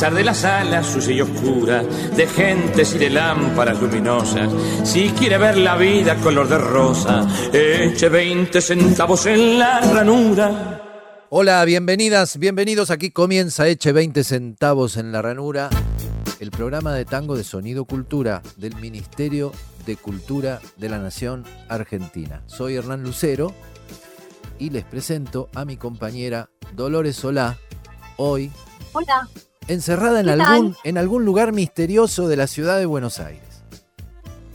De las salas sucia y oscura, de gentes y de lámparas luminosas, si quiere ver la vida color de rosa, eche 20 centavos en la ranura. Hola, bienvenidas, bienvenidos. Aquí comienza Eche 20 centavos en la ranura, el programa de tango de Sonido Cultura del Ministerio de Cultura de la Nación Argentina. Soy Hernán Lucero y les presento a mi compañera Dolores Solá, hoy Hola. Encerrada en algún, en algún lugar misterioso de la ciudad de Buenos Aires.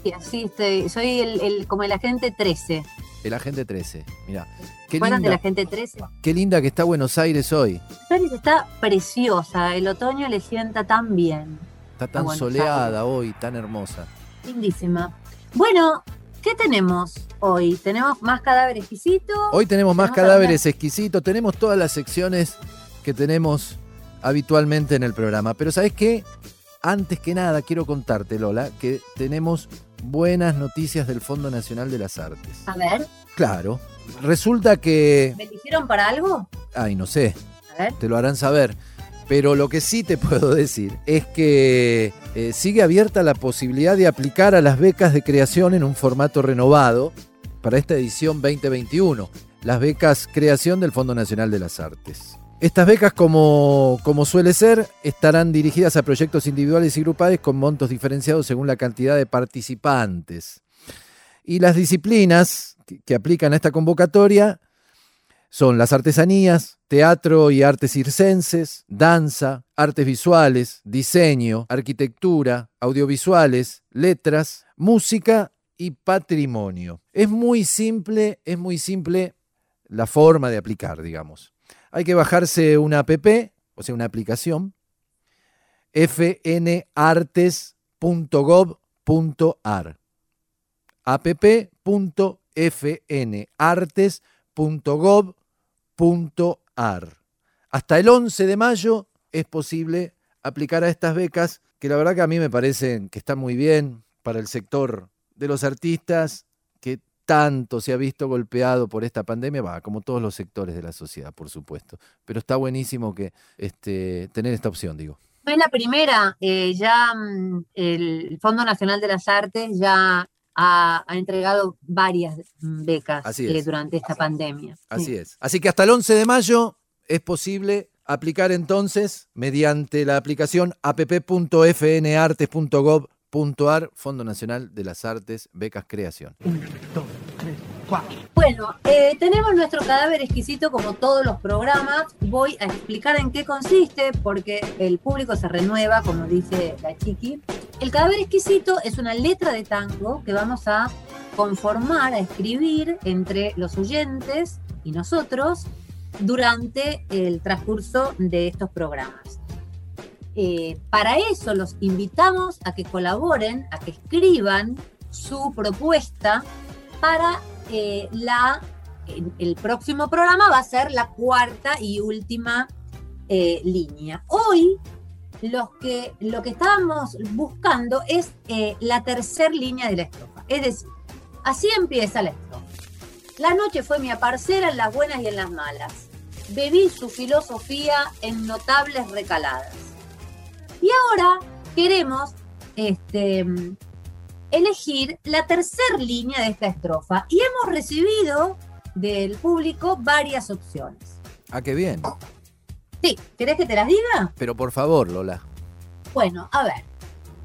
Sí, así estoy. Soy el, el- como el agente 13. El agente 13. Mira, qué ¿Recuerdan del linda, agente 13? qué linda que está Buenos Aires hoy. Flores está preciosa. El otoño le sienta tan bien. Está tan Buenos soleada hoy, tan hermosa. Lindísima. Bueno, ¿qué tenemos hoy? Tenemos más cadáver exquisito. Hoy tenemos más cadáveres exquisitos, tenemos todas las secciones que tenemos habitualmente en el programa. Pero ¿sabes qué? Antes que nada quiero contarte, Lola, que tenemos buenas noticias del Fondo Nacional de las Artes. A ver, Claro, resulta que... ¿me eligieron para algo? Ay, no sé, A ver. te lo harán saber. Pero lo que sí te puedo decir es que eh, sigue abierta la posibilidad de aplicar a las becas de creación en un formato renovado para esta edición 2021, las becas creación del Fondo Nacional de las Artes. Estas becas, como, como suele ser, estarán dirigidas a proyectos individuales y grupales con montos diferenciados según la cantidad de participantes. Y las disciplinas que- aplican a esta convocatoria son las artesanías, teatro y artes circenses, danza, artes visuales, diseño, arquitectura, audiovisuales, letras, música y patrimonio. Es muy simple, es muy simple la forma de aplicar, digamos. Hay que bajarse una app, o sea, una aplicación, fnartes.gov.ar app.fnartes.gov.ar. Hasta el 11 de mayo es posible aplicar a estas becas que la verdad que a mí me parecen que están muy bien para el sector de los artistas que tanto se ha visto golpeado por esta pandemia, va, como todos los sectores de la sociedad, por supuesto. Pero está buenísimo que este, tener esta opción, digo. No es la primera. eh, ya mm, el Fondo Nacional de las Artes ya ha, ha entregado varias mm, becas Así eh, es. durante esta pandemia. Así Sí. es. Así que hasta el 11 de mayo es posible aplicar entonces mediante la aplicación app.fnartes.gov.ar, Fondo Nacional de las Artes, Becas Creación. Bueno, eh, tenemos nuestro cadáver exquisito como todos los programas. Voy a explicar en qué consiste porque el público se renueva, como dice la chiqui. El cadáver exquisito es una letra de tango que vamos a conformar, a escribir entre los oyentes y nosotros durante el transcurso de estos programas. Eh, para eso los invitamos a que colaboren, a que escriban su propuesta para eh, la, el, próximo programa va a ser la cuarta y última eh, línea. Hoy los que, lo que estábamos buscando es la tercera línea de la estrofa. Es decir, así empieza la estrofa. La noche fue mi aparcera en las buenas y en las malas. Bebí su filosofía en notables recaladas. Y ahora queremos este, elegir la tercera línea de esta estrofa y hemos recibido del público varias opciones. Ah, qué bien. Sí, ¿querés que te las diga? Pero por favor, Lola. Bueno, a ver.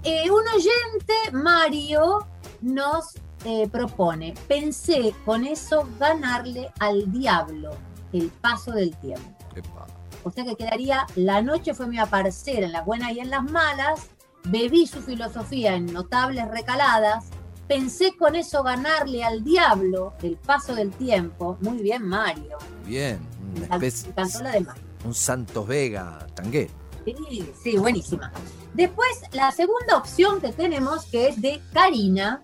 Eh, un oyente, Mario, nos eh, propone, pensé con eso ganarle al diablo el paso del tiempo. Epa. O sea que quedaría, la noche fue mi aparecer en las buenas y en las malas, bebí su filosofía en notables recaladas, pensé con eso ganarle al diablo el paso del tiempo. Muy bien, Mario. Bien, una especie, la de Mario. un Santos Vega tanguero. Sí, sí, buenísima. Después, la segunda opción que tenemos, que es de Karina,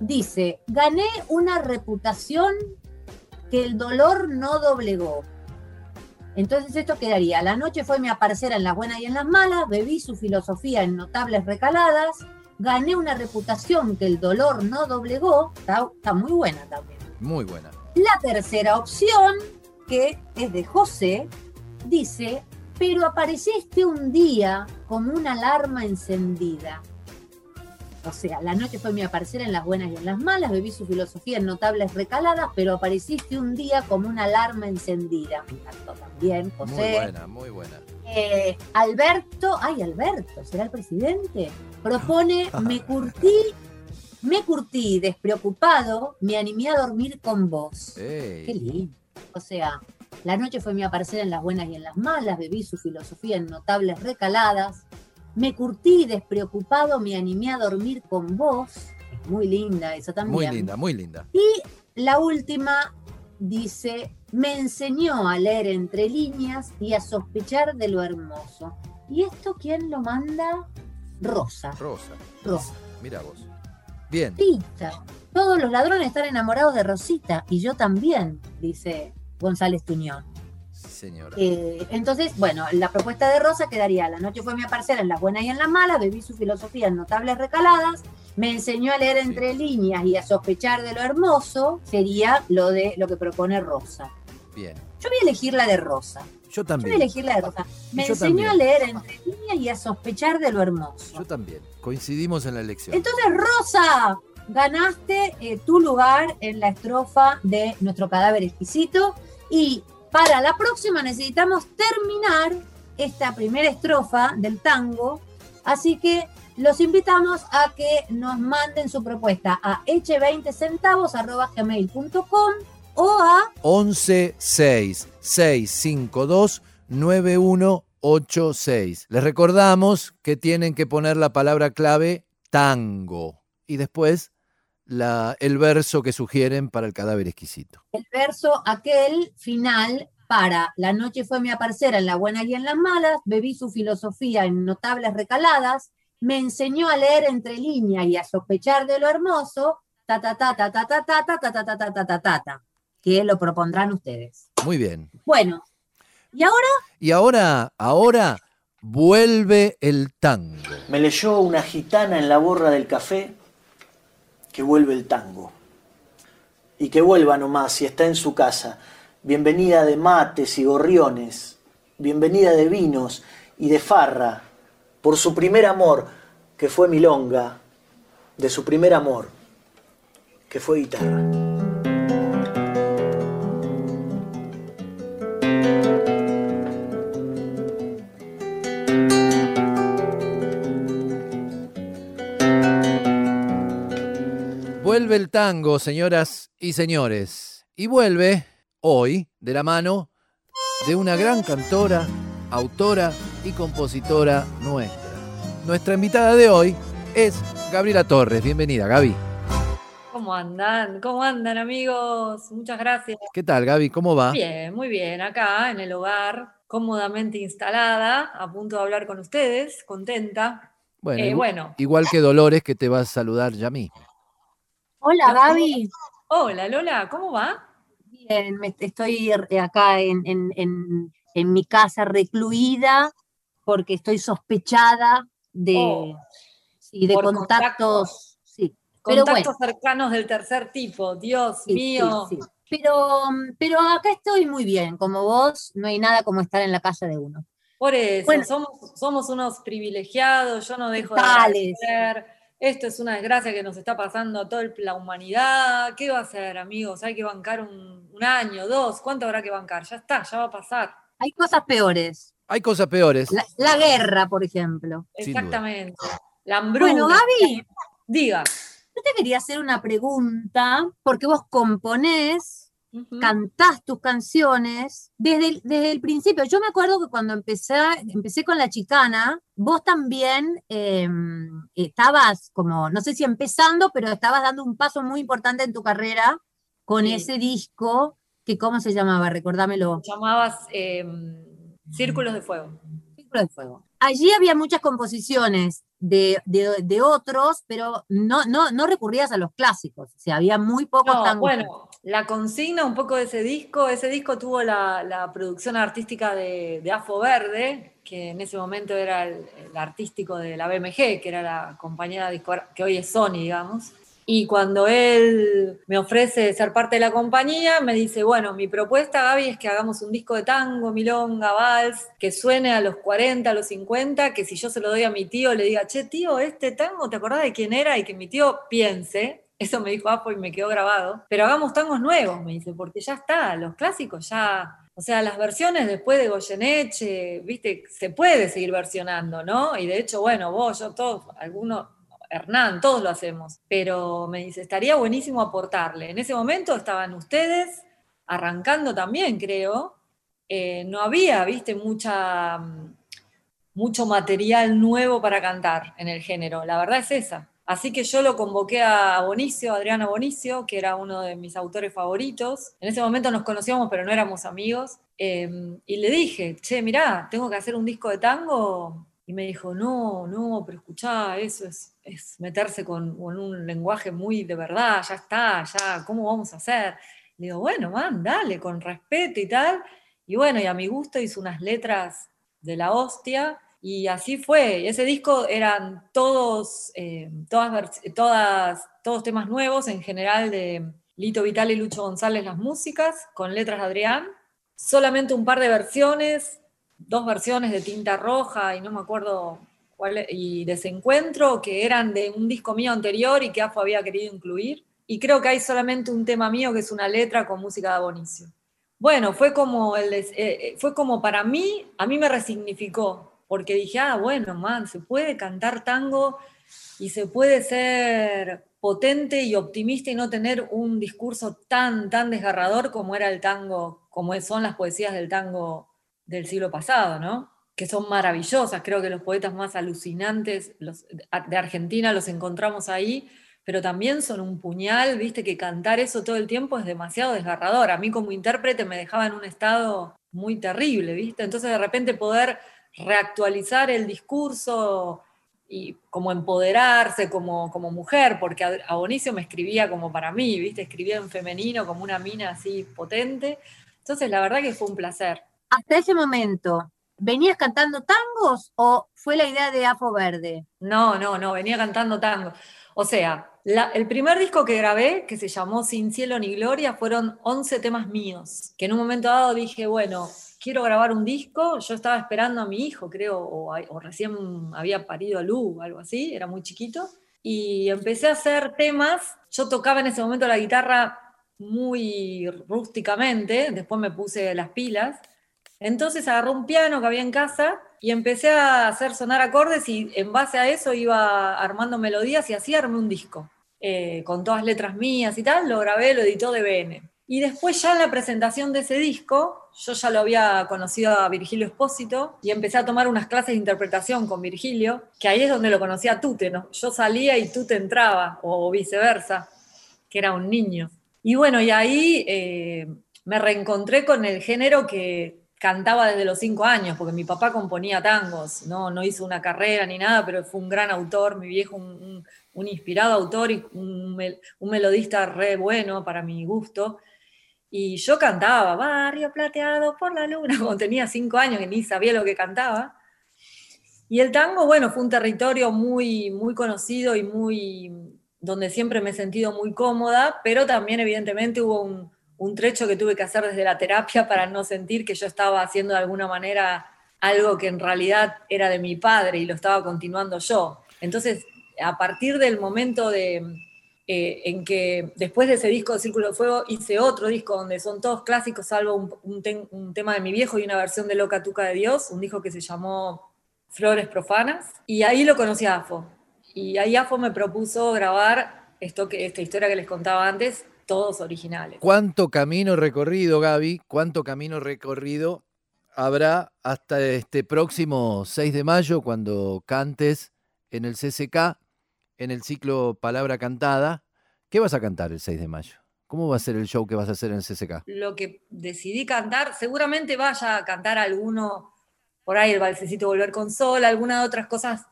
dice, gané una reputación que el dolor no doblegó. Entonces esto quedaría, la noche fue mi aparecer en las buenas y en las malas, bebí su filosofía en notables recaladas, gané una reputación que el dolor no doblegó, está, está muy buena también. Muy buena. La tercera opción, que es de José, dice, pero apareciste un día como una alarma encendida. O sea, la noche fue mi aparecer en las buenas y en las malas, bebí su filosofía en notables recaladas, pero apareciste un día como una alarma encendida. Me encantó también, Muy José. buena, muy buena. Eh, Alberto, ay Alberto, ¿será el presidente? Propone, me curtí, me curtí despreocupado, me animé a dormir con vos. Ey, Qué lindo. O sea, la noche fue mi aparecer en las buenas y en las malas, bebí su filosofía en notables recaladas, me curtí despreocupado, me animé a dormir con vos. Muy linda esa también. muy linda, muy linda. Y la última dice, me enseñó a leer entre líneas y a sospechar de lo hermoso. ¿Y esto quién lo manda? Rosa. Rosa, Rosa. mira vos. Bien, Rosita. Todos los ladrones están enamorados de Rosita y yo también, dice González Tuñón. Señora. Eh, entonces, bueno, la propuesta de Rosa quedaría, la noche fue mi aparecer en las buenas y en las malas, bebí su filosofía en notables recaladas, me enseñó a leer entre líneas y a sospechar de lo hermoso, sería lo de lo que propone Rosa. Bien. Yo voy a elegir la de Rosa. Yo Yo voy a también, elegir la de Rosa. Me Yo enseñó también. a leer entre líneas y a sospechar de lo hermoso. yo también. Coincidimos en la elección. Entonces, Rosa, ganaste eh, tu lugar en la estrofa de nuestro cadáver exquisito. Y para la próxima necesitamos terminar esta primera estrofa del tango. Así que los invitamos a que nos manden su propuesta a h20centavos.gmail.com o a 11 6 652 9186. Les recordamos que tienen que poner la palabra clave tango y después la, el verso que sugieren para el cadáver exquisito. el verso aquel final para La noche fue mi aparecer en la buena y en las malas, bebí su filosofía en notables recaladas, me enseñó a leer entre líneas y a sospechar de lo hermoso, ta ta ta ta ta ta ta ta ta ta ta ta ta ta ta ta, que lo propondrán ustedes. Muy bien. Bueno, y ahora Y ahora, ahora vuelve el tango. Me leyó una gitana en la borra del café que vuelve el tango. Y que vuelva nomás si está en su casa. Bienvenida de mates y gorriones. Bienvenida de vinos y de farra. Por su primer amor, que fue milonga. De su primer amor, que fue guitarra. Vuelve el tango, señoras y señores. Y vuelve hoy de la mano de una gran cantora, autora y compositora nuestra. Nuestra invitada de hoy es Gabriela Torres. Bienvenida, Gaby. ¿Cómo andan? ¿Cómo andan, amigos? Muchas gracias. ¿Qué tal, Gaby? ¿Cómo va? Bien, muy bien. Acá en el hogar, cómodamente instalada, a punto de hablar con ustedes, contenta. Bueno, Eh, bueno. igual que Dolores, que te va a saludar ya mismo. Hola Gaby. Hola, Lola, ¿cómo va? Bien, estoy acá en, en- en- en mi casa recluida porque estoy sospechada de, Oh, sí, de por contactos. Sí, pero Contactos bueno, cercanos del tercer tipo, Dios sí, mío. sí. Pero, pero acá estoy muy bien, como vos, no hay nada como estar en la casa de uno. Por eso, Bueno. somos, somos unos privilegiados, yo no dejo de agradecer. Esto es una desgracia que nos está pasando a toda el- la humanidad. ¿Qué va a hacer, amigos? Hay que bancar un, un año, dos. ¿Cuánto habrá que bancar? Ya está, ya va a pasar. Hay cosas peores. Hay cosas peores. La, la guerra, por ejemplo. Exactamente. La hambruna. Bueno, Gaby, Diga. Yo te quería hacer una pregunta, porque vos componés, Cantás tus canciones desde el, desde el principio. Yo me acuerdo que cuando empecé, empecé con La Chicana, vos también eh, estabas como, no sé si empezando, pero estabas dando un paso muy importante en tu carrera con Sí. ese disco, que ¿cómo se llamaba? Recordámelo. Llamabas eh, Círculos de Fuego. Círculo de Fuego. Allí había muchas composiciones de, de- de otros, pero no, no, no recurrías a los clásicos. O sea, había muy pocos No, tangos. bueno, la consigna un poco de ese disco, ese disco tuvo la, producción artística de, de Afo Verde, que en ese momento era el, artístico de la BMG, que era la compañía que hoy es Sony, digamos. Y cuando él me ofrece ser parte de la compañía, me dice, bueno, mi propuesta, Gaby, es que hagamos un disco de tango, milonga, vals, que suene a los 40, a los 50, que si yo se lo doy a mi tío, le diga, che, tío, este tango, ¿te acordás de quién era? Y que mi tío piense, eso me dijo Apo y me quedó grabado, pero hagamos tangos nuevos, me dice, porque ya está, los clásicos ya... O sea, las versiones después de Goyeneche, viste, se puede seguir versionando, ¿no? Y de hecho, bueno, vos, yo, todos, algunos, Hernán, todos lo hacemos. Pero me dice, estaría buenísimo aportarle. En ese momento estaban ustedes arrancando también, creo. Eh, no había, viste, mucha, mm, mucho material nuevo para cantar en el género. La verdad es esa. Así que yo lo convoqué a Bonicio, Adriano Bonicio, que era uno de mis autores favoritos. En ese momento nos conocíamos, pero no éramos amigos. Eh, y le dije, che, mirá, tengo que hacer un disco de tango. Y me dijo, no, no, pero escuchá, eso es, es meterse con, con un lenguaje muy de verdad, ya está, ya, ¿cómo vamos a hacer? Le digo, bueno, man, dale, con respeto y tal. Y bueno, y a mi gusto hizo unas letras de la hostia. Y así fue. Ese disco eran todos, eh, todas, todos temas nuevos, en general de Lito Vital y Lucho González las músicas, con letras de Adrián. Solamente un par de versiones, dos versiones de Tinta Roja y no me acuerdo cuál, y Desencuentro, que eran de un disco mío anterior y que AFO había querido incluir. Y creo que hay solamente un tema mío que es una letra con música de Abonicio. Bueno, fue como, el, eh, eh, fue como para mí, a mí me resignificó, porque dije, ah, bueno, man, se puede cantar tango y se puede ser potente y optimista y no tener un discurso tan, tan desgarrador como era el tango, como son las poesías del tango del siglo pasado, ¿no? Que son maravillosas, creo que los poetas más alucinantes de Argentina los encontramos ahí, pero también son un puñal, viste que cantar eso todo el tiempo es demasiado desgarrador. A mí como intérprete me dejaba en un estado muy terrible, viste. Entonces de repente poder reactualizar el discurso y como empoderarse como, como mujer, porque a, a Bonicio me escribía como para mí, viste, escribía en femenino como una mina así potente. Entonces la verdad que fue un placer. Hasta ese momento, ¿venías cantando tangos o fue la idea de Afo Verde? No, no, no, venía cantando tango. O sea, la- el primer disco que grabé, que se llamó Sin Cielo ni Gloria, fueron 11 temas míos, que en un momento dado dije, bueno, quiero grabar un disco, yo estaba esperando a mi hijo, creo, o, o recién había parido a Lu, algo así, era muy chiquito, y empecé a hacer temas, yo tocaba en ese momento la guitarra muy rústicamente, después me puse las pilas, entonces agarré un piano que había en casa y empecé a hacer sonar acordes y en base a eso iba armando melodías y así armé un disco. eh, con todas letras mías y tal, lo grabé, lo editó DBN. Y después ya en la presentación de ese disco, yo ya lo había conocido a Virgilio Espósito y empecé a tomar unas clases de interpretación con Virgilio, que ahí es donde lo conocí a Tute, ¿no? Yo salía y Tute entraba, o viceversa, que era un niño. Y bueno, y ahí eh, me reencontré con el género que cantaba desde los cinco años, porque mi papá componía tangos, no, no hizo una carrera ni nada, pero fue un gran autor, mi viejo un, un- un inspirado autor y un, un melodista re bueno para mi gusto. Y yo cantaba, Barrio Plateado por la Luna, cuando tenía cinco años que ni sabía lo que cantaba. Y el tango, bueno, fue un territorio muy, muy conocido y muy, donde siempre me he sentido muy cómoda, pero también evidentemente hubo un, un trecho que tuve que hacer desde la terapia para no sentir que yo estaba haciendo de alguna manera algo que en realidad era de mi padre y lo estaba continuando yo. Entonces, a partir del momento de, eh, en que después de ese disco de Círculo de Fuego hice otro disco donde son todos clásicos, salvo un, tema de mi viejo y una versión de Loca Tuca de Dios, un disco que se llamó Flores Profanas, y ahí lo conocí a Afo. Y ahí Afo me propuso grabar esto que, esta historia que les contaba antes, todos originales. ¿Cuánto camino recorrido, Gaby? ¿Cuánto camino recorrido habrá hasta este próximo 6 de mayo cuando cantes en el CCK, en el ciclo Palabra Cantada? ¿Qué vas a cantar el 6 de mayo? ¿Cómo va a ser el show que vas a hacer en el CCK? Lo que decidí cantar, seguramente vaya a cantar alguno, por ahí el balsecito Volver con Sol, algunas otras cosas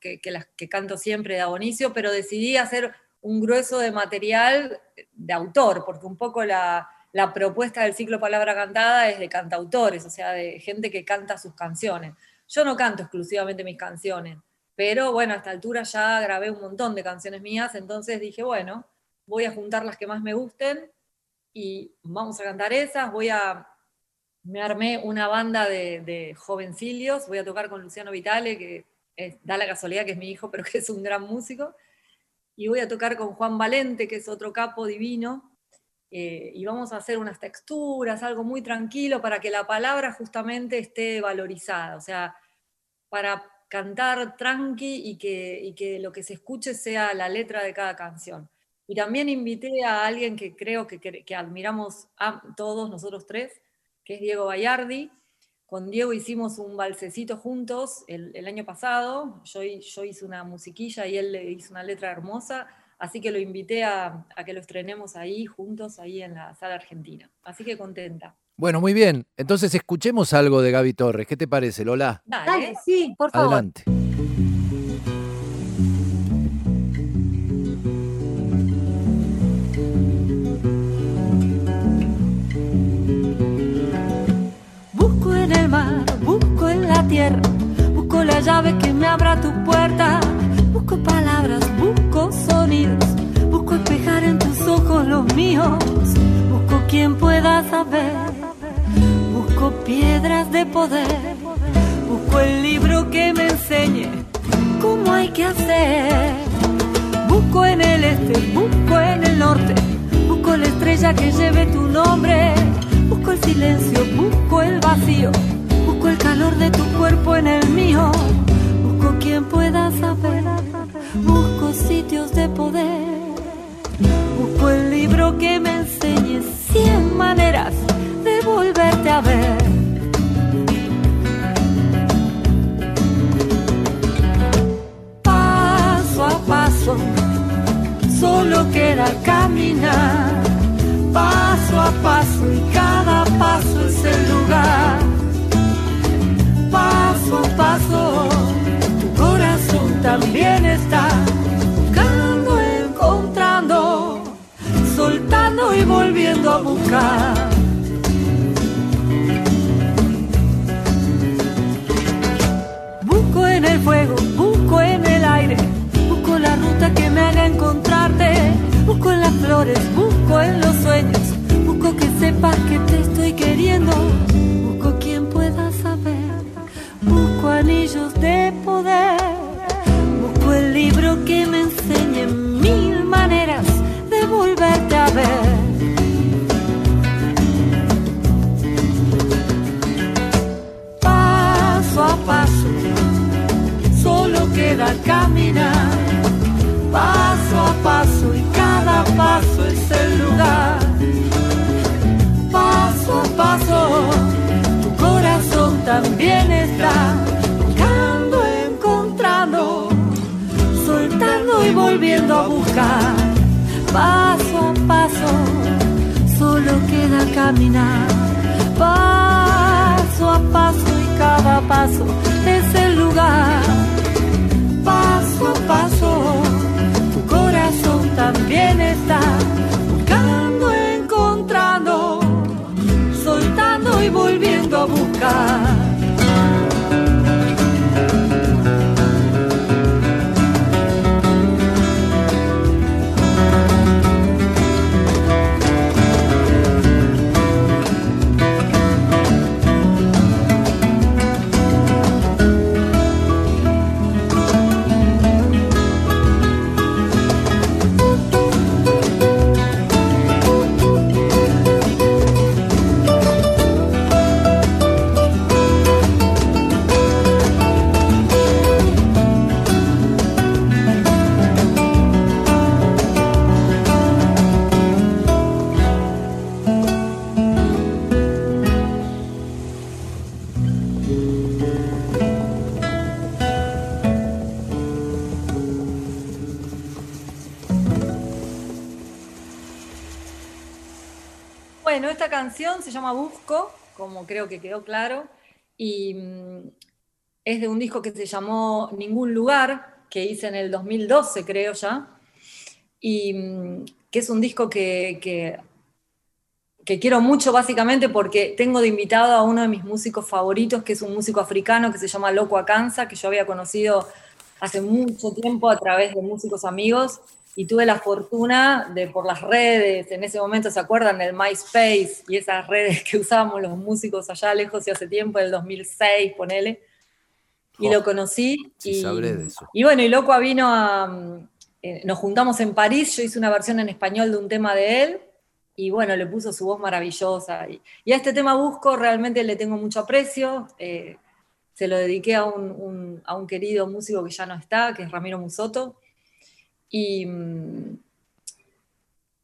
que, las que canto siempre de Abonicio, pero decidí hacer un grueso de material de autor, porque un poco la, la propuesta del ciclo Palabra Cantada es de cantautores, o sea, de gente que canta sus canciones. Yo no canto exclusivamente mis canciones, pero bueno, a esta altura ya grabé un montón de canciones mías, entonces dije, bueno, voy a juntar las que más me gusten y vamos a cantar esas, voy a, me armé una banda de, de jovencillos, voy a tocar con Luciano Vitale, que da la casualidad que es mi hijo, pero que es un gran músico, y voy a tocar con Juan Valente, que es otro capo divino, eh, y vamos a hacer unas texturas, algo muy tranquilo para que la palabra justamente esté valorizada, o sea, para cantar tranqui y que, lo que se escuche sea la letra de cada canción. Y también invité a alguien que creo que, que, admiramos a todos nosotros tres, que es Diego Bayardi. Con Diego hicimos un balsecito juntos el, año pasado. Yo, yo, hice una musiquilla y él le hizo una letra hermosa. Así que lo invité a, a, que lo estrenemos ahí juntos, ahí en la sala argentina. Así que contenta. Bueno, muy bien. Entonces escuchemos algo de Gaby Torres. ¿Qué te parece, Lola? Dale, sí, por favor. Adelante. tierra. Busco la llave que me abra tu puerta. Busco palabras, busco sonidos. Busco espejar en tus ojos los míos. Busco quien pueda saber. Busco piedras de poder. Busco el libro que me enseñe cómo hay que hacer. Busco en el este, busco en el norte. Busco la estrella que lleve tu nombre. Busco el silencio, busco el vacío Busco el calor de tu cuerpo en el mío. Busco quien pueda saber. Busco sitios de poder. Busco el libro que me enseñe cien maneras volverte a ver. Paso a paso, solo queda caminar. Paso a paso y cada paso es el lugar paso a paso, tu corazón también está buscando, encontrando, soltando y volviendo a buscar. Fuego, busco en el aire, busco la ruta que me haga encontrarte, busco en las flores, busco en los sueños, busco que sepas que te estoy queriendo anillos de poder. Busco el libro que me enseñe mil maneras de volverte a ver. A buscar. Paso a paso, solo queda caminar. Paso a paso y cada paso es el lugar. Paso a paso, tu corazón también está buscando, encontrando, soltando y volviendo a buscar. Esta canción se llama Busco, como creo que quedó claro, y mm, es de un disco que se llamó Ningún Lugar, que hice en el 2012, creo ya, y mm, que es un disco que, que, quiero mucho básicamente porque tengo de invitado a uno de mis músicos favoritos, que es un músico africano que se llama Loco Akansa, que yo había conocido hace mucho tiempo a través de músicos amigos y tuve la fortuna de por las redes, en ese momento se acuerdan del MySpace y esas redes que usábamos los músicos allá lejos y hace tiempo, el 2006, ponele, y lo conocí. Sí, y, sabré de eso. y bueno, y Loco vino a... eh, nos juntamos en París, yo hice una versión en español de un tema de él, y bueno, le puso su voz maravillosa. Y, y a este tema Busco realmente le tengo mucho aprecio. eh, se lo dediqué a un, un- a un querido músico que ya no está, que es Ramiro Musoto. Y mm,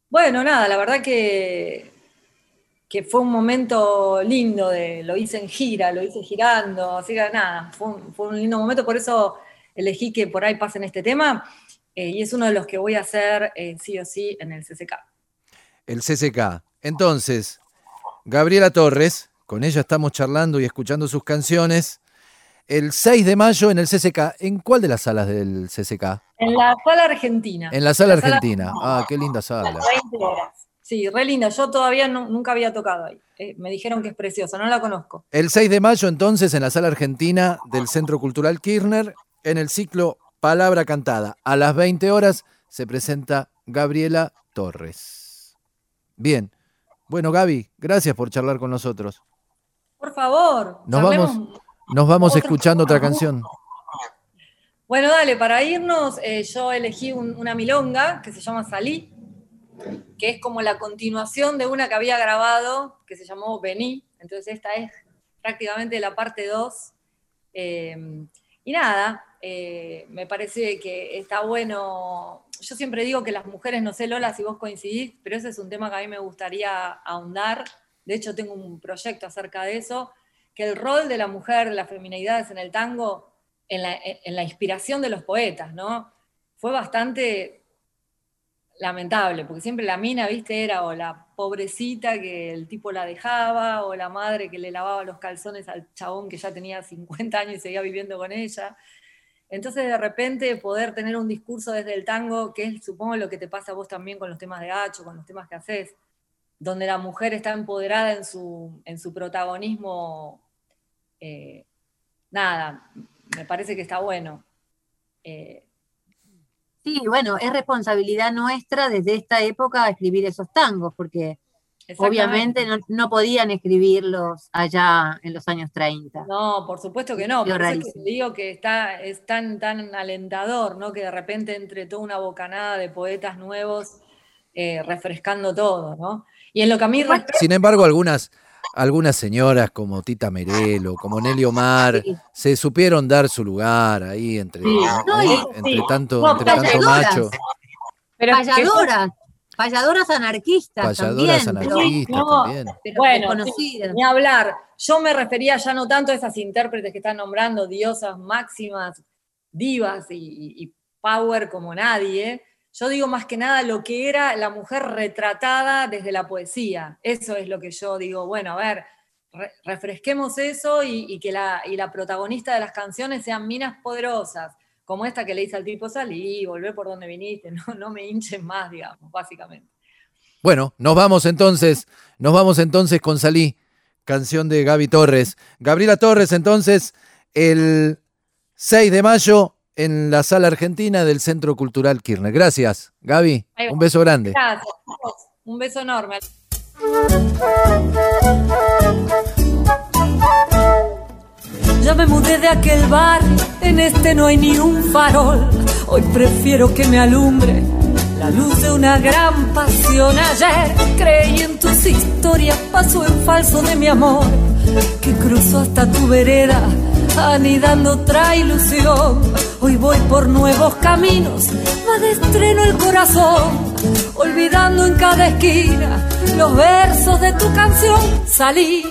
bueno, nada, la verdad que, que fue un momento lindo, de, lo hice en gira, lo hice girando, así que nada, fue un, fue un lindo momento, por eso elegí que por ahí pasen este tema, eh, y es uno de los que voy a hacer eh, sí o sí en el CCK. El CCK. Entonces, Gabriela Torres, con ella estamos charlando y escuchando sus canciones. El 6 de mayo en el CCK. ¿En cuál de las salas del CCK? En la sala argentina. En la sala argentina. Ah, qué linda a sala. las 20 horas. Sí, re linda. Yo todavía no- nunca había tocado ahí. Eh, me dijeron que es preciosa, no la conozco. El 6 de mayo entonces en la sala argentina del Centro Cultural Kirchner en el ciclo Palabra Cantada. A las 20 horas se presenta Gabriela Torres. Bien. Bueno, Gaby, gracias por charlar con nosotros. Por favor. Nos charlemos. vamos, nos vamos escuchando otra canción. Bueno, dale, para irnos, eh, yo elegí un- una milonga que se llama Salí, que es como la continuación de una que había grabado que se llamó Vení. Entonces, esta es prácticamente la parte 2. Eh, y nada, eh, me parece que está bueno. Yo siempre digo que las mujeres, no sé, Lola, si vos coincidís, pero ese es un tema que a mí me gustaría ahondar. De hecho, tengo un proyecto acerca de eso, que el rol de la mujer, las feminidades en el tango, en la, en la inspiración de los poetas, ¿no? Fue bastante lamentable, porque siempre la mina, viste, era o la pobrecita que el tipo la dejaba, o la madre que le lavaba los calzones al chabón que ya tenía 50 años y seguía viviendo con ella. Entonces, de repente, poder tener un discurso desde el tango, que es, supongo, lo que te pasa a vos también con los temas de Hacho, con los temas que haces, donde la mujer está empoderada en su, en su protagonismo, eh, nada, me parece que está bueno. Eh, Sí, bueno, es responsabilidad nuestra desde esta época escribir esos tangos, porque obviamente no, no podían escribirlos allá en los años 30. No, por supuesto que no. Por eso que digo que está, es tan, tan alentador, ¿no? Que de repente entre toda una bocanada de poetas nuevos eh, refrescando todo, ¿no? Y en lo que a mí respecta, Sin embargo, algunas, algunas señoras como Tita Merelo, como Nelly Omar, Sí. se supieron dar su lugar ahí entre, Sí. No, ahí, y- entre sí. tanto, No, entre tanto payadoras. macho. pero Payadoras, payadoras anarquistas también, pero- anarquistas no. también. pero Bueno. Ni hablar. Yo me refería ya no tanto a esas intérpretes que están nombrando, diosas máximas, divas y, y- y power como nadie. Yo digo más que nada lo que era la mujer retratada desde la poesía. Eso es lo que yo digo, bueno, a ver, re- refresquemos eso y, y que la, y la protagonista de las canciones sean minas poderosas, como esta que le dice al tipo, salí, volvé por donde viniste, no, no me hinchen más, digamos, básicamente. Bueno, nos vamos entonces, nos vamos entonces con Salí, canción de Gaby Torres. Gabriela Torres, entonces, el 6 de mayo en la sala argentina del Centro Cultural Kirchner. Gracias, Gaby. Un beso grande. Gracias, un beso enorme. Ya me mudé de aquel bar, en este no hay ni un farol. Hoy prefiero que me alumbre la luz de una gran pasión. Ayer creí en tus historias, paso en falso de mi amor, que cruzó hasta tu vereda, anidando otra ilusión. Hoy voy por nuevos caminos, va de estreno el corazón, olvidando en cada esquina los versos de tu canción. Salí,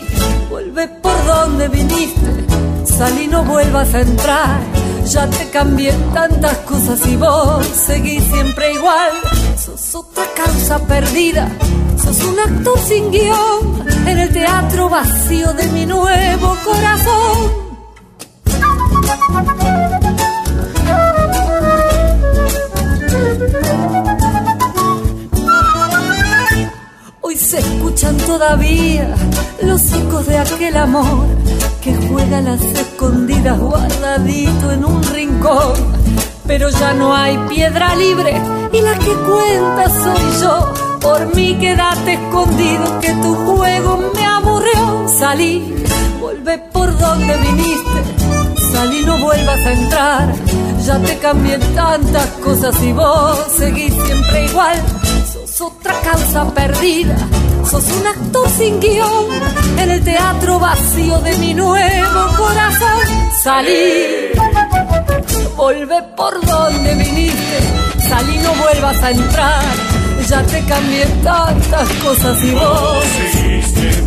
vuelve por donde viniste Salí, no vuelvas a entrar. Ya te cambié tantas cosas y vos seguís siempre igual. Sos otra causa perdida, Sos un actor sin guion en el teatro vacío de mi nuevo corazón. Hoy se escuchan todavía los ecos de aquel amor que juega las escondidas guardadito en un rincón. Pero ya no hay piedra libre y la que cuenta soy yo. Por mí quédate escondido que tu juego me aburrió. Salí, vuelve por donde viniste. Salí, no vuelvas a entrar. Ya te cambié tantas cosas y vos seguís siempre igual. Sos otra causa perdida. Sos un actor sin guion en el teatro vacío de mi nuevo corazón. Salí, vuelve por donde viniste. Salí, no vuelvas a entrar. Ya te cambié tantas cosas y vos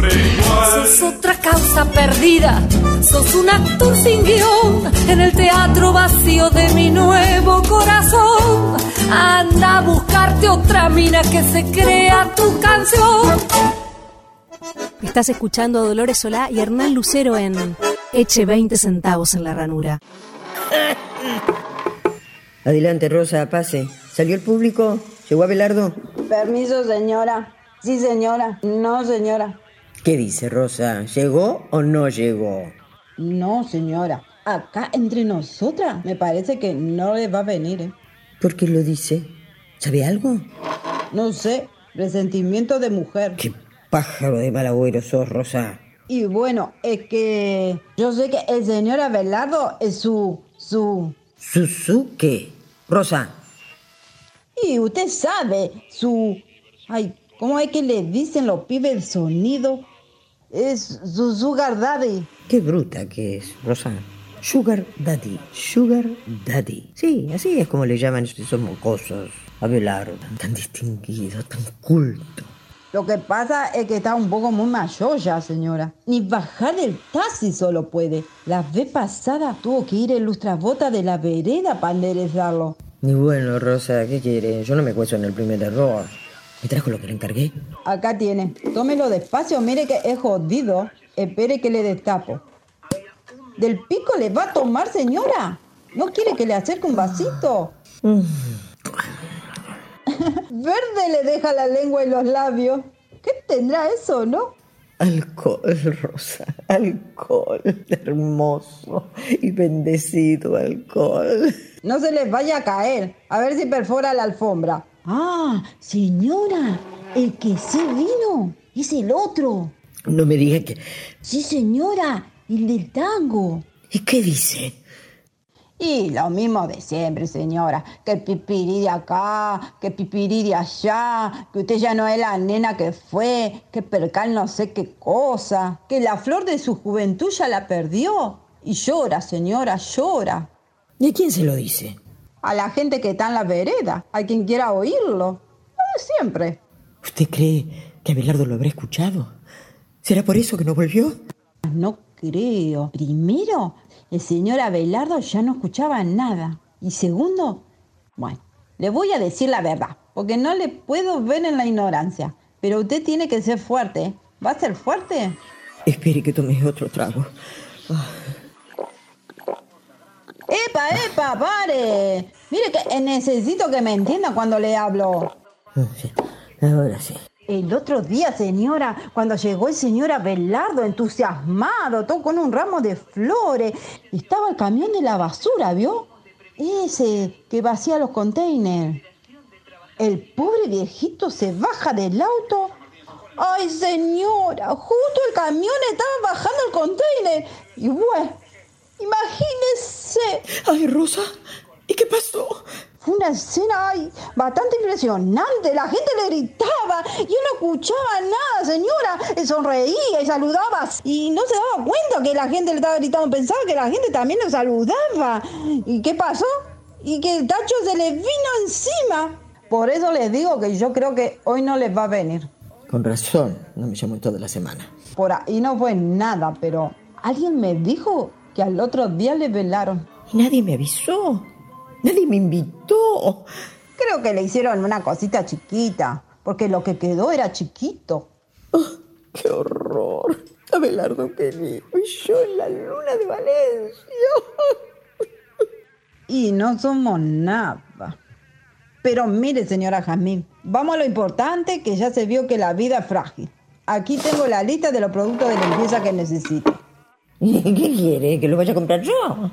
Sos otra causa perdida. Sos un actor sin guion en el teatro vacío de mi nuevo corazón. Anda a buscarte otra mina que se crea tu canción. Estás escuchando a Dolores Solá y Hernán Lucero en Eche 20 centavos en la ranura. Adelante, Rosa, pase. ¿Salió el público? ¿Llegó Abelardo? Permiso, señora. Sí, señora. No, señora. ¿Qué dice Rosa? ¿Llegó o no llegó? No, señora. Acá entre nosotras me parece que no le va a venir. ¿eh? ¿Por qué lo dice? ¿Sabe algo? No sé. Resentimiento de mujer. ¿Qué pájaro de mal agüero sos, Rosa? Y bueno, es que yo sé que el señor Abelardo es su... su... ¿Susu qué? Rosa, Y usted sabe, su... Ay, ¿cómo es que le dicen los pibes el sonido? Es su sugar daddy. qué bruta que es, Rosa. Sugar Daddy, Sugar Daddy. Sí, así es como le llaman esos mocosos. Abelardo, tan distinguido, tan culto. Lo que pasa es que está un poco muy mayor ya, señora. Ni bajar del taxi solo puede. La vez pasada tuvo que ir el lustrabota de la vereda para enderezarlo. Y bueno, Rosa, ¿qué quiere? Yo no me cueso en el primer error. ¿Me trajo lo que le encargué? Acá tiene. Tómelo despacio, mire que es jodido. Espere que le destapo. ¿Del pico le va a tomar, señora? ¿No quiere que le acerque un vasito? Verde le deja la lengua y los labios. ¿Qué tendrá eso, no? Alcohol, Rosa, alcohol. Hermoso y bendecido alcohol. No se les vaya a caer. A ver si perfora la alfombra. Ah, señora, el que sí vino es el otro. No me diga que... Sí, señora, el del tango. ¿Y qué dice? Y lo mismo de siempre, señora. Que pipirí de acá, que pipirí de allá, que usted ya no es la nena que fue, que percal no sé qué cosa, que la flor de su juventud ya la perdió. Y llora, señora, llora. ¿Y a quién se lo dice? A la gente que está en la vereda, a quien quiera oírlo. Lo de siempre. ¿Usted cree que Abelardo lo habrá escuchado? ¿Será por eso que no volvió? No creo. Primero, el señor Abelardo ya no escuchaba nada. Y segundo, bueno, le voy a decir la verdad, porque no le puedo ver en la ignorancia. Pero usted tiene que ser fuerte. ¿Va a ser fuerte? Espere que tome otro trago. ¡Epa, epa, pare! Mire que necesito que me entienda cuando le hablo. Sí, Ahora sí. El otro día, señora, cuando llegó el señor Abelardo entusiasmado, todo con un ramo de flores, estaba el camión de la basura, ¿vio? Ese que vacía los containers. El pobre viejito se baja del auto. ¡Ay, señora! Justo el camión estaba bajando el container. Y bueno, imagínese. Ay, Rosa, ¿y qué pasó? Fue una escena ay, bastante impresionante. La gente le gritaba y yo no escuchaba nada, señora. Sonreía y saludaba y no se daba cuenta que la gente le estaba gritando. Pensaba que la gente también lo saludaba. ¿Y qué pasó? Y que el tacho se le vino encima. Por eso les digo que yo creo que hoy no les va a venir. Con razón, no me llamó en toda la semana. Por ahí no fue nada, pero alguien me dijo que al otro día le velaron. Y nadie me avisó. Nadie me invitó. Creo que le hicieron una cosita chiquita. porque lo que quedó era chiquito. ¡Qué horror! Abelardo querido, y yo en la luna de Valencia. Y no somos nada. Pero mire, señora Jazmín, vamos a lo importante que ya se vio que la vida es frágil. Aquí tengo la lista de los productos de limpieza que necesito. ¿Qué quiere? ¿Que lo vaya a comprar yo?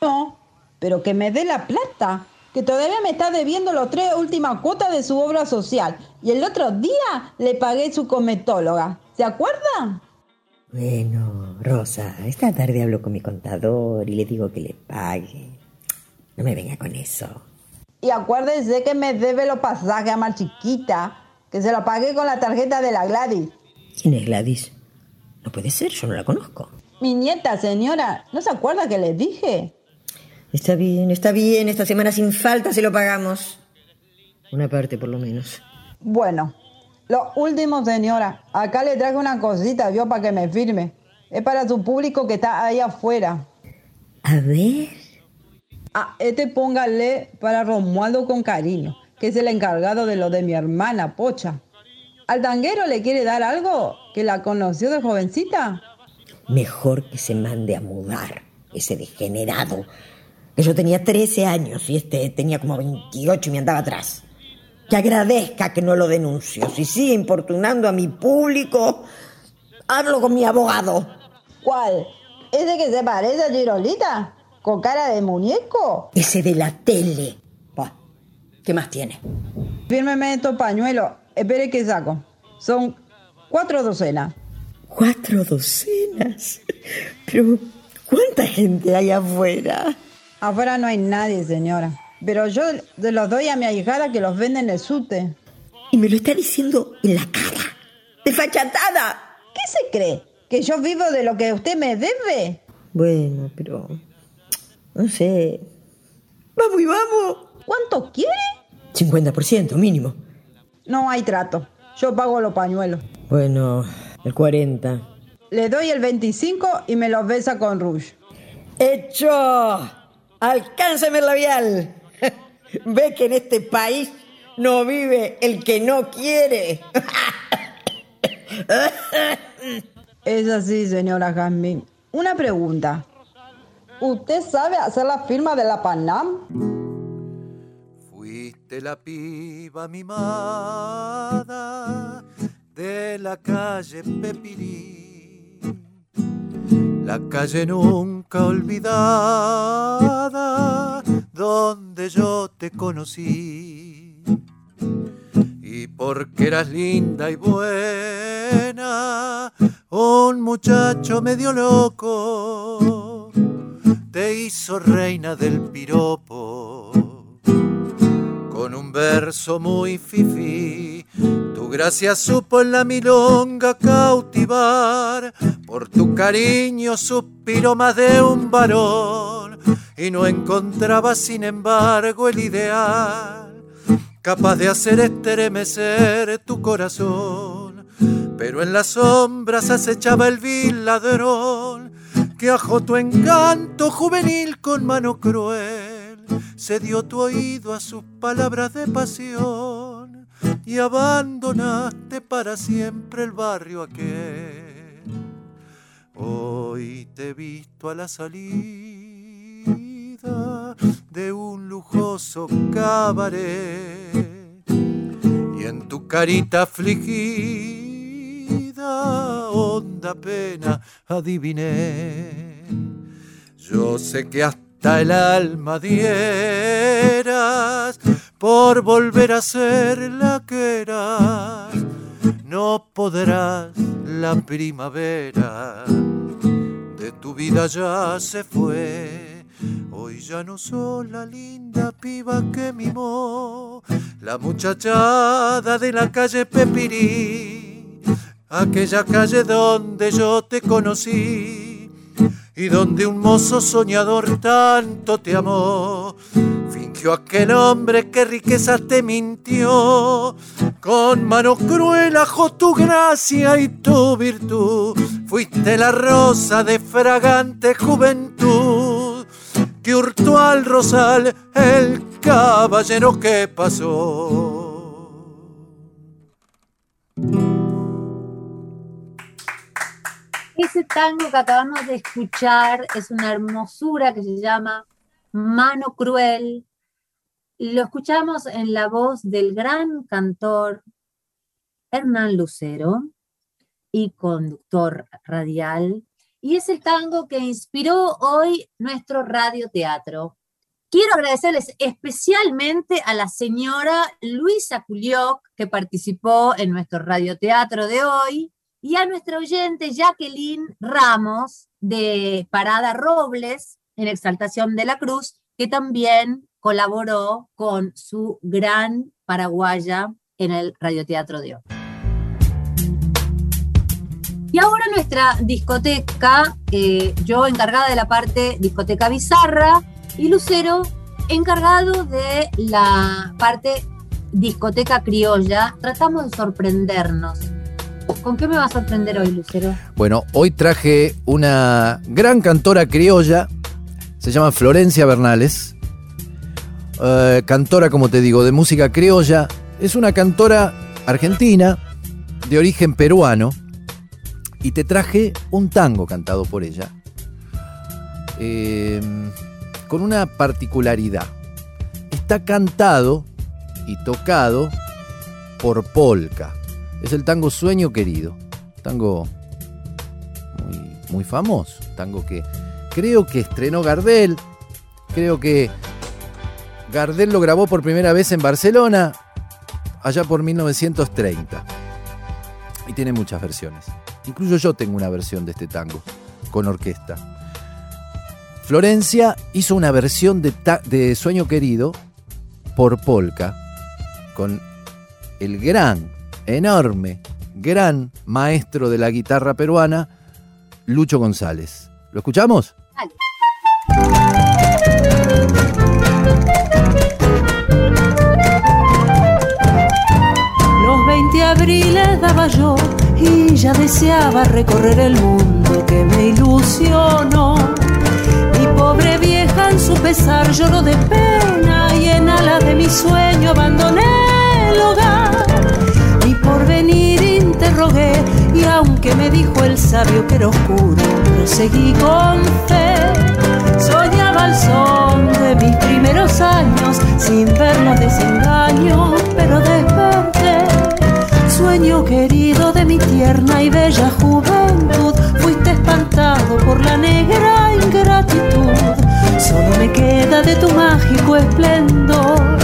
No, pero que me dé la plata, que todavía me está debiendo los tres últimas cuotas de su obra social. Y el otro día le pagué su cometóloga. ¿Se acuerdan? Bueno, Rosa, esta tarde hablo con mi contador y le digo que le pague. No me venga con eso. Y acuérdense que me debe los pasajes a más chiquita, que se lo pagué con la tarjeta de la Gladys. ¿Quién es Gladys? No puede ser, yo no la conozco. Mi nieta, señora, ¿no se acuerda que le dije? Está bien, está bien, esta semana sin falta se lo pagamos. Una parte por lo menos. Bueno, lo último, señora. Acá le traje una cosita, vio, para que me firme. Es para su público que está ahí afuera. A ver. Ah, este póngale para Romualdo con cariño, que es el encargado de lo de mi hermana Pocha. ¿Al tanguero le quiere dar algo que la conoció de jovencita? Mejor que se mande a mudar, ese degenerado. Que yo tenía 13 años y este tenía como 28 y me andaba atrás. Que agradezca que no lo denuncio. Si sigue importunando a mi público, hablo con mi abogado. ¿Cuál? ¿Ese que se parece a Girolita? ¿Con cara de muñeco? Ese de la tele. ¿Qué más tiene? Fírmeme estos pañuelos. Espere que saco. Son cuatro docenas. ¿Cuatro docenas? Pero, ¿cuánta gente hay afuera? Afuera no hay nadie, señora. Pero yo se los doy a mi ahijada que los vende en el sute. Y me lo está diciendo en la cara. ¡Desfachatada! ¿Qué se cree? ¿Que yo vivo de lo que usted me debe? Bueno, pero... No sé. Vamos y vamos. ¿Cuánto quiere? 50% mínimo. No hay trato. Yo pago los pañuelos. Bueno, el 40. Le doy el 25 y me los besa con rouge. ¡Hecho! ¡Alcánceme el labial! Ve que en este país no vive el que no quiere. Es así, señora Jasmine. Una pregunta. ¿Usted sabe hacer la firma de la Panam? Fuiste la piba mimada de la calle Pepirí, la calle nunca olvidada donde yo te conocí. Y porque eras linda y buena, un muchacho medio loco te hizo reina del piropo con un verso muy fifí. Tu gracia supo en la milonga cautivar, por tu cariño suspiró más de un varón y no encontraba sin embargo el ideal capaz de hacer estremecer tu corazón. Pero en las sombras acechaba el vil ladrón que ajó tu encanto juvenil con mano cruel. Se dio tu oído a sus palabras de pasión y abandonaste para siempre el barrio aquel. Hoy te he visto a la salida de un lujoso cabaret y en tu carita afligida honda pena adiviné. Yo sé que hasta el alma dieras por volver a ser la que eras. No podrás la primavera de tu vida ya se fue. Hoy ya no soy la linda piba que mimó, la muchachada de la calle Pepirí, aquella calle donde yo te conocí y donde un mozo soñador tanto te amó. Fingió aquel hombre que riquezas te mintió, con mano cruel ajó tu gracia y tu virtud. Fuiste la rosa de fragante juventud que hurtó al rosal el caballero que pasó. Ese tango que acabamos de escuchar es una hermosura que se llama Mano Cruel. Lo escuchamos en la voz del gran cantor Hernán Lucero y conductor radial. Y es el tango que inspiró hoy nuestro radioteatro. Quiero agradecerles especialmente a la señora Luisa Culioc, que participó en nuestro radioteatro de hoy, y a nuestra oyente Jacqueline Ramos de Parada Robles en Exaltación de la Cruz, que también colaboró con su gran paraguaya en el radioteatro de hoy. Y ahora nuestra discoteca, eh, yo encargada de la parte discoteca bizarra y Lucero encargado de la parte discoteca criolla. Tratamos de sorprendernos. ¿Con qué me va a sorprender hoy, Lucero? Bueno, hoy traje una gran cantora criolla, se llama Florencia Bernales, eh, cantora, como te digo, de música criolla. Es una cantora argentina, de origen peruano, y te traje un tango cantado por ella, eh, con una particularidad. Está cantado y tocado por Polka. Es el tango Sueño Querido, tango muy, famoso, tango que creo que estrenó Gardel, creo que Gardel lo grabó por primera vez en Barcelona allá por 1930 y tiene muchas versiones. Incluso yo tengo una versión de este tango con orquesta. Florencia hizo una versión de, de Sueño Querido por Polka con el gran, enorme, gran maestro de la guitarra peruana, Lucho González. ¿Lo escuchamos? Los 20 abriles daba yo y ya deseaba recorrer el mundo que me ilusionó. Mi pobre vieja en su pesar lloró de pena y en alas de mi sueño abandoné el hogar. Y aunque me dijo el sabio que era oscuro, proseguí con fe. Soñaba el son de mis primeros años sin ver los desengaños, pero desperté sueño querido de mi tierna y bella juventud, fuiste espantado por la negra ingratitud. Solo me queda de tu mágico esplendor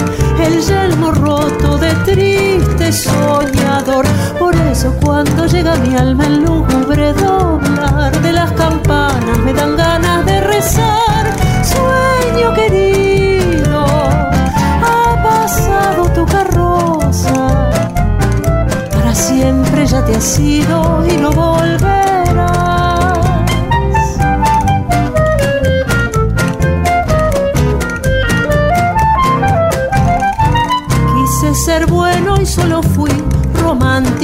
el yelmo roto de triste soñador. Por eso cuando llega mi alma el lúgubre doblar de las campanas me dan ganas de rezar. Sueño querido, ha pasado tu carroza siempre ya te has ido y no volverás.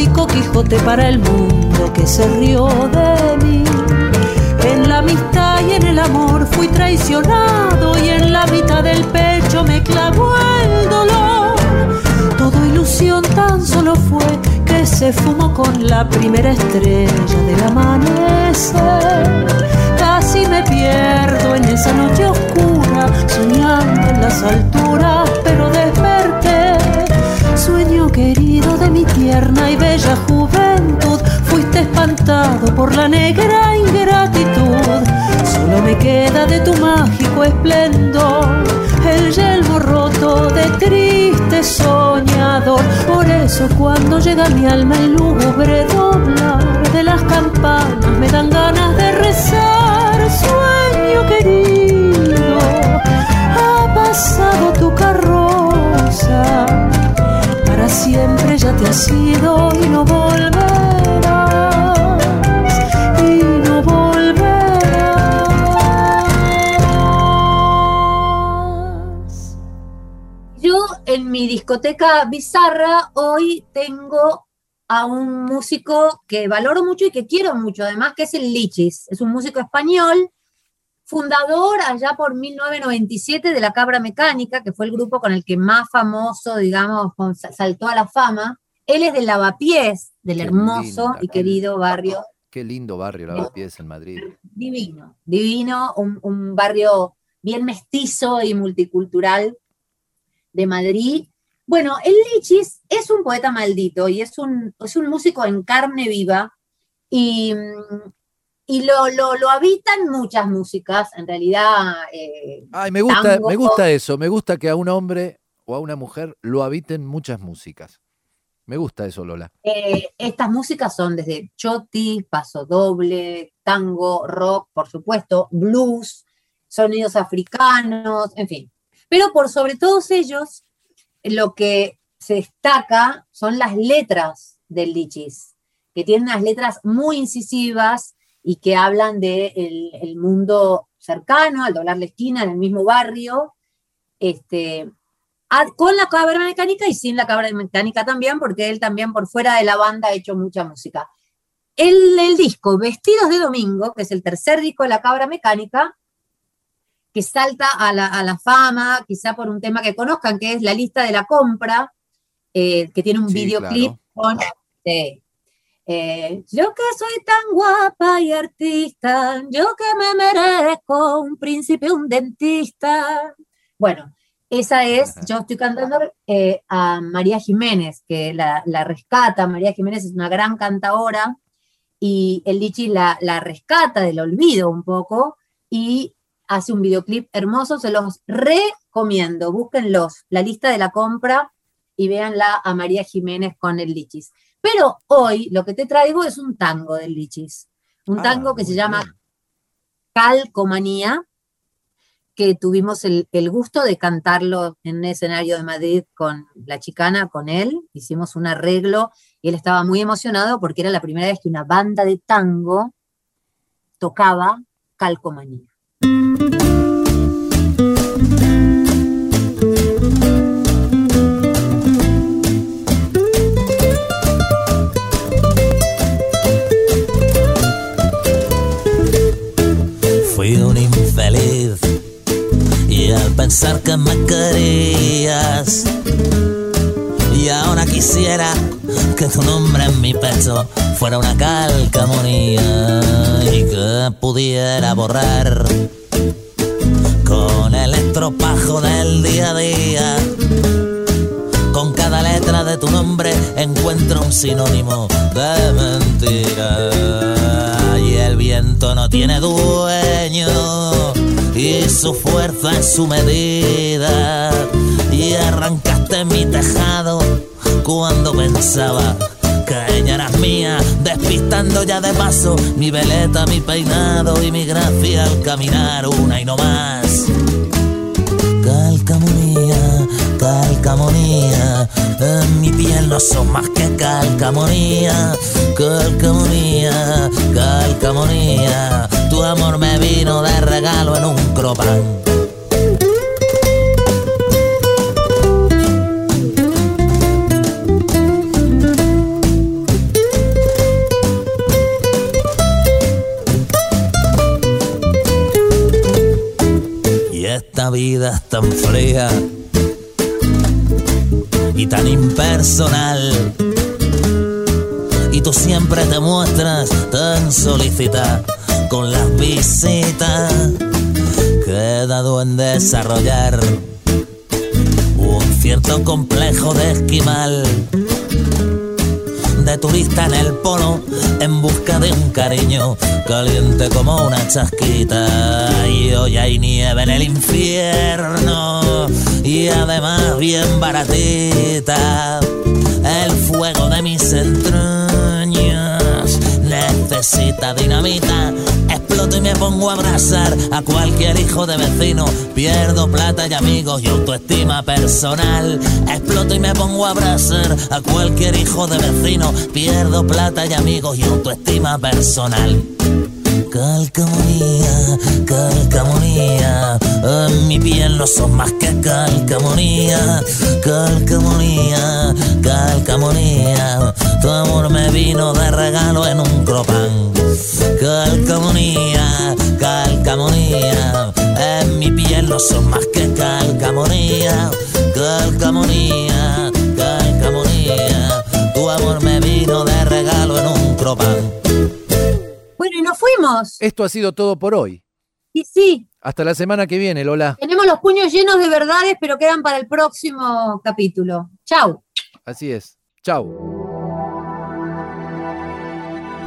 Quijote para el mundo que se rió de mí. En la amistad y en el amor fui traicionado y en la mitad del pecho me clavó el dolor. Todo ilusión tan solo fue que se fumó con la primera estrella del amanecer. Casi me pierdo en esa noche oscura, soñando en las alturas, pero desperté. Querido de mi tierna y bella juventud, fuiste espantado por la negra ingratitud. Solo me queda de tu mágico esplendor el yelmo roto de triste soñador. Por eso cuando llega mi alma el lúgubre doblar de las campanas me dan ganas de rezar. Sueño querido, ha pasado tu carroza, siempre ya te has ido y no volverás. Y no volverás. Yo en mi discoteca bizarra hoy tengo a un músico que valoro mucho y que quiero mucho, además, que es el Lichis. Es un músico español, fundador allá por 1997 de La Cabra Mecánica, que fue el grupo con el que más famoso, digamos, saltó a la fama. Él es de Lavapiés, del Qué hermoso linda, y querido barrio Qué lindo barrio Lavapiés en Madrid. Divino, divino, un, un barrio bien mestizo y multicultural de Madrid. Bueno, el Lichis es un poeta maldito y es un, es un músico en carne viva y, y lo, lo, lo habitan muchas músicas, en realidad. eh, Ay, me gusta, tango, me gusta eso, me gusta que a un hombre o a una mujer lo habiten muchas músicas. Me gusta eso, Lola. Eh, estas músicas son desde choti, paso doble, tango, rock, por supuesto, blues, sonidos africanos, en fin. Pero por sobre todos ellos, lo que se destaca son las letras del lichis, que tienen unas letras muy incisivas y que hablan del de el mundo cercano, al doblar la esquina, en el mismo barrio, este, a- con la cabra mecánica y sin la cabra mecánica también, porque él también por fuera de la banda ha hecho mucha música. El, el disco Vestidos de Domingo, que es el tercer disco de la cabra mecánica, que salta a la, a la fama, quizá por un tema que conozcan, que es la lista de la compra, eh, que tiene un Sí, videoclip con... sí. Eh, yo que soy tan guapa y artista, yo que me merezco un príncipe, un dentista. Bueno, esa es, yo estoy cantando eh, a María Jiménez, que la, la rescata. María Jiménez es una gran cantaora y el Lichi la, la rescata del olvido un poco y hace un videoclip hermoso, se los recomiendo, búsquenlos, la lista de la compra y véanla a María Jiménez con el Lichis. Pero hoy lo que te traigo es un tango del Lichis, un Ah, tango que se llama bien. Calcomanía, que tuvimos el, el gusto de cantarlo en un escenario de Madrid con la chicana, con él, hicimos un arreglo y él estaba muy emocionado porque era la primera vez que una banda de tango tocaba Calcomanía. Pensar que me querías. Y ahora quisiera que tu nombre en mi pecho fuera una calcamonía y que pudiera borrar con el estropajo del día a día. Con cada letra de tu nombre encuentro un sinónimo de mentira. Y el viento no tiene dueño su fuerza es su medida. Y arrancaste mi tejado cuando pensaba que ella eras mía, despistando ya de paso mi veleta, mi peinado y mi gracia al caminar una y no más. Calcamonía, calcamonía, en mi piel no son más que calcamonía, calcamonía, calcamonía, tu amor me vino de regalo en un cropán. Y esta vida es tan fría y tan impersonal. Y tú siempre te muestras tan solicita con las visitas que he dado en desarrollar un cierto complejo de esquimal de turista en el polo en busca de un cariño caliente como una chasquita. Y hoy hay nieve en el infierno y además bien baratita. El fuego de mis entrañas necesita dinamita. Exploto y me pongo a abrazar a cualquier hijo de vecino. Pierdo plata y amigos y autoestima personal. Exploto y me pongo a abrazar a cualquier hijo de vecino. Pierdo plata y amigos y autoestima personal. Calcamonía, calcamonía, en mi piel no son más que calcamonía, calcamonía, calcamonía, tu amor me vino de regalo en un cropán. Calcamonía, calcamonía, en mi piel no son más que calcamonía, calcamonía, calcamonía, tu amor me vino de regalo en un cropán. Bueno, y nos fuimos. Esto ha sido todo por hoy. Y sí, Hasta la semana que viene, Lola. tenemos los puños llenos de verdades, pero quedan para el próximo capítulo. Chau. Así es. Chau.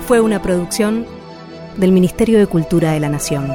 Fue una producción del Ministerio de Cultura de la Nación.